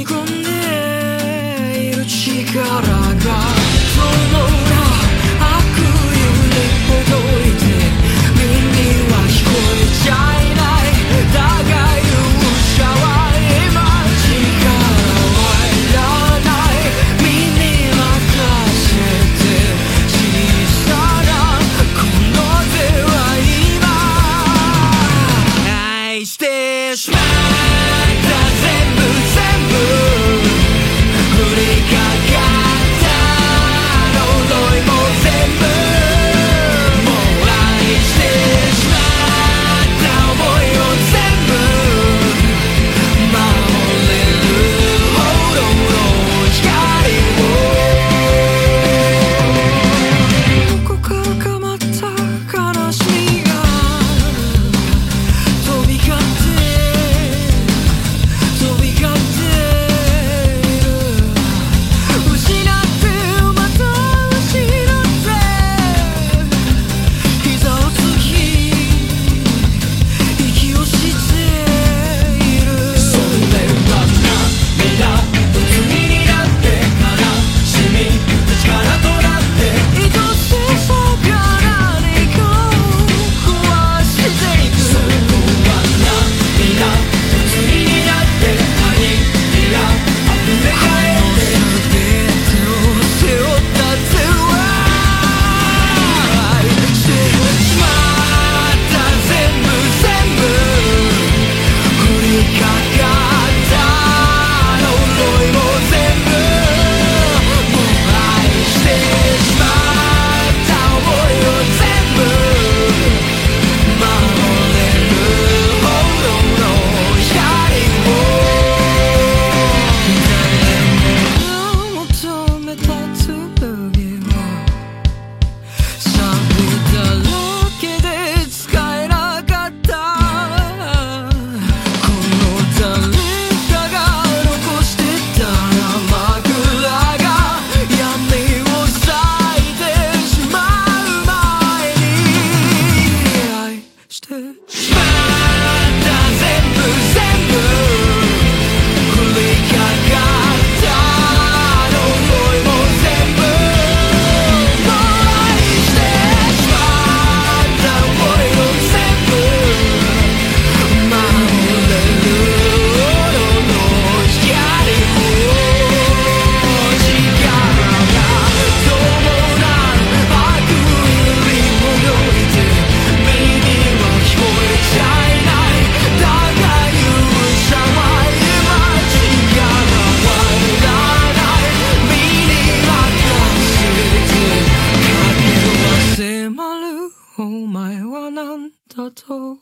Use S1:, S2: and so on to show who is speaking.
S1: み込んでいる力 Oh my one and